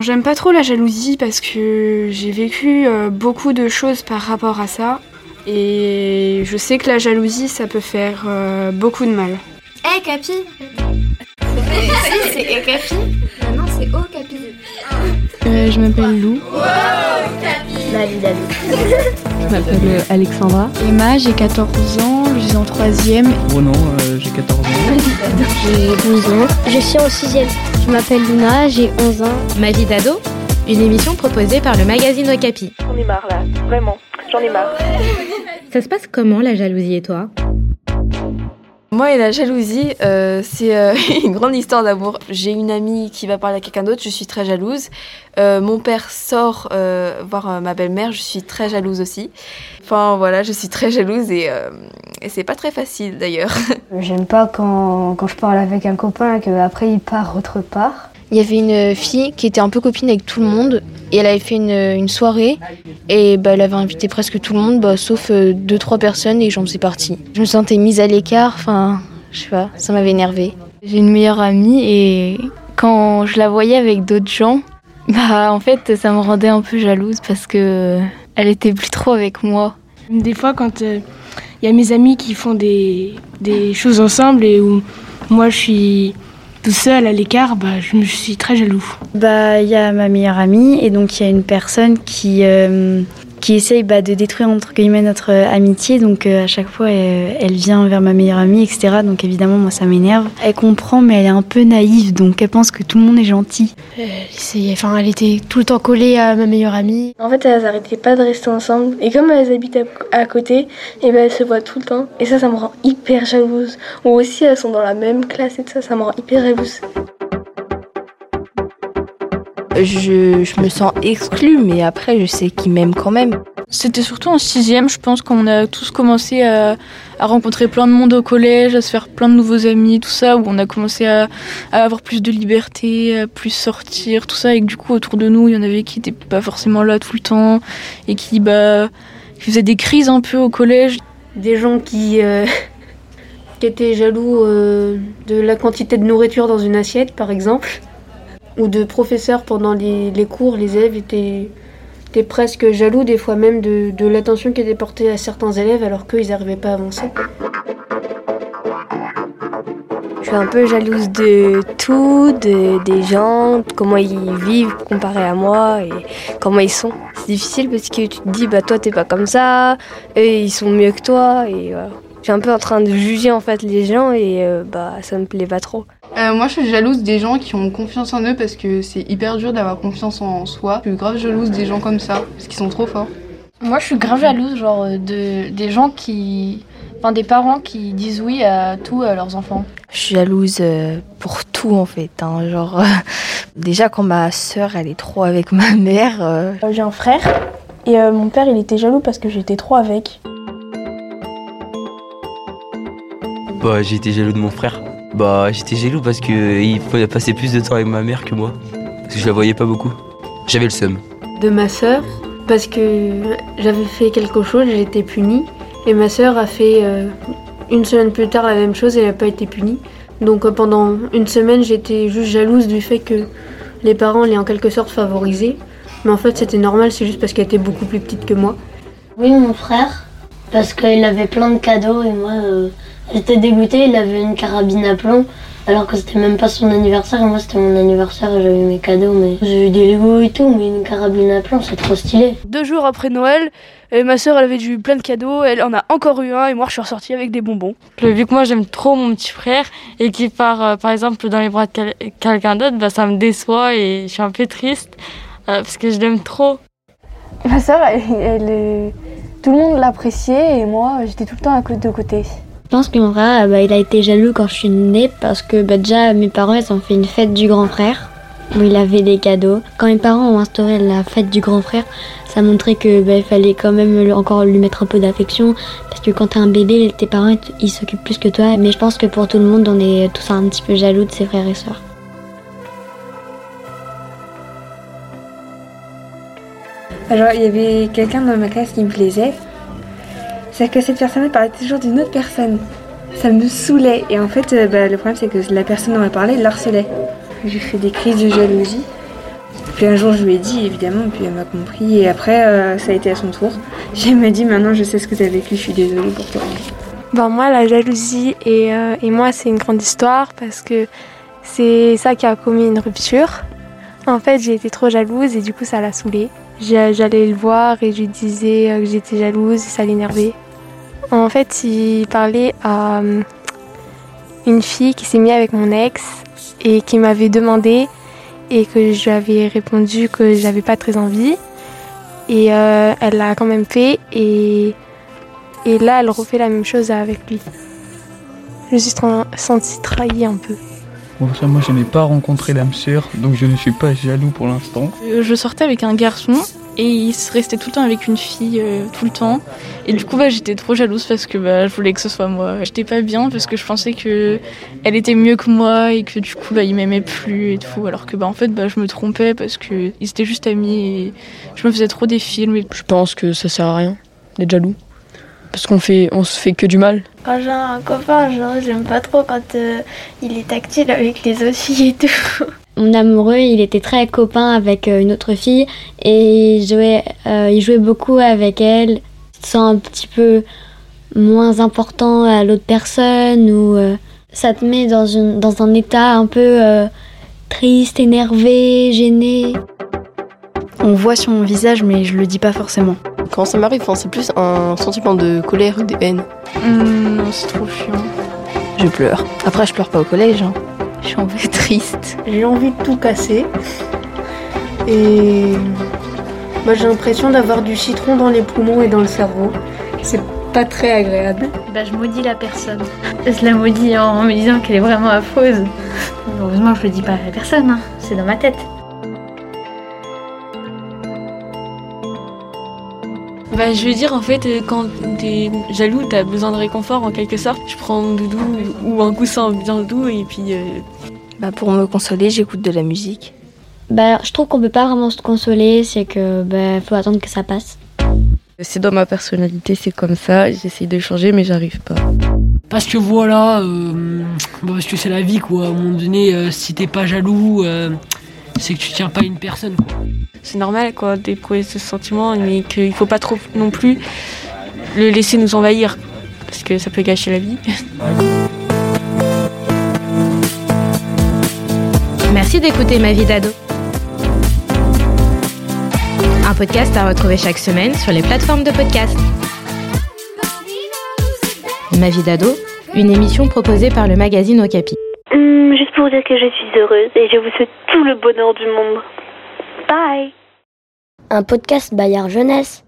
J'aime pas trop la jalousie parce que j'ai vécu euh, beaucoup de choses par rapport à ça. Et je sais que la jalousie, ça peut faire euh, beaucoup de mal. Hé, hey, Capi C'est hey, Capi? Non, c'est Oh, Capi. Euh, je m'appelle Lou. Wow, Ma vie d'amis. Je m'appelle Alexandra. Emma, j'ai 14 ans, je suis en 3ème. Ronan, euh, j'ai 14 ans. J'ai 12 ans. Je suis en 6ème. Je m'appelle Luna, j'ai 11 ans. Ma vie d'ado Une émission proposée par le magazine Okapi. J'en ai marre là, vraiment, j'en ai marre. Ça se passe comment la jalousie et toi? Moi et la jalousie, euh, c'est euh, une grande histoire d'amour. J'ai une amie qui va parler à quelqu'un d'autre, je suis très jalouse. Euh, mon père sort voir ma belle-mère, je suis très jalouse aussi. Enfin voilà, je suis très jalouse et, et c'est pas très facile d'ailleurs. J'aime pas quand, quand je parle avec un copain et qu'après il part autre part. Il y avait une fille qui était un peu copine avec tout le monde et elle avait fait une, une soirée et bah, elle avait invité presque tout le monde bah, sauf euh, deux trois personnes et j'en faisais partie. Je me sentais mise à l'écart, enfin je sais pas, ça m'avait énervée. J'ai une meilleure amie et quand je la voyais avec d'autres gens, bah en fait ça me rendait un peu jalouse parce que elle était plus trop avec moi. Des fois quand il euh, y a mes amis qui font des, des choses ensemble et où moi je suis tout seul à l'écart, bah, je me suis très jaloux. Bah, il y a ma meilleure amie et donc il y a une personne qui euh, qui essaye bah, de détruire entre guillemets notre euh, amitié. Donc euh, à chaque fois, elle, elle, vient vers ma meilleure amie, etc. Donc évidemment, moi, ça m'énerve. Elle comprend, mais elle est un peu naïve, donc elle pense que tout le monde est gentil. Euh, enfin, elle était tout le temps collée à ma meilleure amie. En fait, elles n'arrêtaient pas de rester ensemble. Et comme elles habitent à, à côté, et ben elles se voient tout le temps. Et ça, ça me rend hyper jalouse. Ou aussi, elles sont dans la même classe et tout ça, ça me rend hyper jalouse. Je, je, me sens exclue, mais après, je sais qu'ils m'aiment quand même. C'était surtout en sixième, je pense, qu'on a tous commencé à, à, rencontrer plein de monde au collège, à se faire plein de nouveaux amis, tout ça, où on a commencé à, à avoir plus de liberté, à plus sortir, tout ça, et que du coup, autour de nous, il y en avait qui n'étaient pas forcément là tout le temps, et qui, bah, qui faisaient des crises un peu au collège. Des gens qui, euh, qui étaient jaloux euh, de la quantité de nourriture dans une assiette, par exemple ou de professeurs pendant les, cours, les élèves étaient, étaient presque jaloux des fois même de, de l'attention qui était portée à certains élèves alors qu'ils n'arrivaient pas à avancer. Je suis un peu jalouse de tout, de, des gens, comment ils vivent comparé à moi et comment ils sont. C'est difficile parce que tu te dis bah toi t'es pas comme ça, et ils sont mieux que toi et voilà. Je suis un peu en train de juger en fait les gens et euh, bah ça me plaît pas trop. Euh, moi, je suis jalouse des gens qui ont confiance en eux parce que c'est hyper dur d'avoir confiance en soi. Je suis grave jalouse des gens comme ça parce qu'ils sont trop forts. Moi, je suis grave jalouse, genre, de, des gens qui. Enfin, des parents qui disent oui à tout à leurs enfants. Je suis jalouse euh, pour tout en fait. Hein. Genre, euh, déjà quand ma soeur elle est trop avec ma mère. Euh... J'ai un frère et mon père il était jaloux parce que j'étais trop avec. Bah, j'ai été jaloux de mon frère. Bah, j'étais jaloux parce qu'il passait plus de temps avec ma mère que moi. Parce que je la voyais pas beaucoup. J'avais le seum. De ma sœur, parce que j'avais fait quelque chose, j'ai été punie. Et ma sœur a fait euh, une semaine plus tard la même chose et elle n'a pas été punie. Donc euh, pendant une semaine, j'étais juste jalouse du fait que les parents l'aient en quelque sorte favorisée. Mais en fait, c'était normal, c'est juste parce qu'elle était beaucoup plus petite que moi. Oui, mon frère, parce qu'il avait plein de cadeaux et moi. Euh... J'étais dégoûtée, il avait une carabine à plomb, alors que c'était même pas son anniversaire, et moi c'était mon anniversaire et j'avais mes cadeaux, mais j'ai eu des Lego et tout, mais une carabine à plomb c'est trop stylé. Deux jours après Noël, et ma soeur elle avait eu plein de cadeaux, elle en a encore eu un, et moi je suis ressortie avec des bonbons. Vu que moi j'aime trop mon petit frère, et qu'il part euh, par exemple dans les bras de quel quelqu'un d'autre, bah, ça me déçoit et je suis un peu triste, euh, parce que je l'aime trop. Ma soeur, elle, elle est... tout le monde l'appréciait, et moi j'étais tout le temps à côté de côté. Je pense que mon frère, bah, il a été jaloux quand je suis née parce que bah, déjà mes parents ils ont fait une fête du grand frère où il avait des cadeaux. Quand mes parents ont instauré la fête du grand frère, ça montrait que bah, fallait quand même encore lui mettre un peu d'affection parce que quand t'es un bébé, tes parents ils s'occupent plus que toi. Mais je pense que pour tout le monde, on est tous un petit peu jaloux de ses frères et sœurs. Alors il y avait quelqu'un dans ma classe qui me plaisait c'est que cette personne parlait toujours d'une autre personne. Ça me saoulait. Et en fait, euh, bah, le problème, c'est que la personne dont elle parlait l'harcelait. J'ai fait des crises de jalousie. Puis un jour, je lui ai dit, évidemment, puis elle m'a compris. Et après, euh, ça a été à son tour. Elle m'a dit, maintenant, je sais ce que tu as vécu, je suis désolée pour toi. Ben moi, la jalousie et, euh, et moi, c'est une grande histoire parce que c'est ça qui a commis une rupture. En fait, j'ai été trop jalouse et du coup, ça l'a saoulée. J'allais le voir et je lui disais euh, que j'étais jalouse et ça l'énervait. En fait, il parlait à euh, une fille qui s'est mise avec mon ex et qui m'avait demandé et que je lui avais répondu que j'avais pas très envie. Et euh, elle l'a quand même fait et, et là, elle refait la même chose avec lui. Je me suis sentie trahie un peu. Bon, ça, moi, je n'ai pas rencontré l'âme sœur, donc je ne suis pas jaloux pour l'instant. Euh, Je sortais avec un garçon et il se restait tout le temps avec une fille, euh, tout le temps. Et du coup, bah, j'étais trop jalouse parce que bah, je voulais que ce soit moi. J'étais pas bien parce que je pensais que elle était mieux que moi et que du coup, bah, il m'aimait plus et tout. Alors que bah, en fait, bah, je me trompais parce que ils étaient juste amis et je me faisais trop des films. Et... Je pense que ça sert à rien d'être jaloux. Parce qu'on fait, on se fait que du mal. Quand j'ai un copain, genre, j'aime pas trop quand euh, il est tactile avec les autres filles et tout. Mon amoureux, il était très copain avec euh, une autre fille et il jouait, euh, il jouait beaucoup avec elle. Il un petit peu moins important à l'autre personne ou euh, ça te met dans, une, dans un état un peu euh, triste, énervé, gêné. On voit sur mon visage, mais je le dis pas forcément. Quand ça m'arrive, enfin, c'est plus un sentiment de colère ou de haine. Hum, non, c'est trop chiant. Je pleure. Après, je pleure pas au collège. hein. Je suis un peu triste. J'ai envie de tout casser. Et moi j'ai l'impression d'avoir du citron dans les poumons et dans le cerveau. C'est pas très agréable. Bah, je maudis la personne. Je la maudis en me disant qu'elle est vraiment affreuse. Heureusement, je le dis pas à la personne, hein. c'est dans ma tête. Bah, je veux dire, en fait, euh, quand t'es jaloux, t'as besoin de réconfort en quelque sorte. Je prends un doudou ou un coussin bien doux et puis. euh, Bah, pour me consoler, j'écoute de la musique. Bah, je trouve qu'on peut pas vraiment se consoler, c'est que bah, faut attendre que ça passe. C'est dans ma personnalité, c'est comme ça. J'essaye de changer, mais j'arrive pas. Parce que voilà, euh, bah, parce que c'est la vie quoi. À un moment donné, euh, si t'es pas jaloux, euh, c'est que tu tiens pas une personne quoi. C'est normal quoi d'éprouver ce sentiment, mais qu'il faut pas trop non plus le laisser nous envahir, parce que ça peut gâcher la vie. Merci d'écouter Ma vie d'ado. Un podcast à retrouver chaque semaine sur les plateformes de podcast. Ma vie d'ado, une émission proposée par le magazine Okapi. Hum, juste pour dire que je suis heureuse et je vous souhaite tout le bonheur du monde. Bye Un podcast Bayard Jeunesse.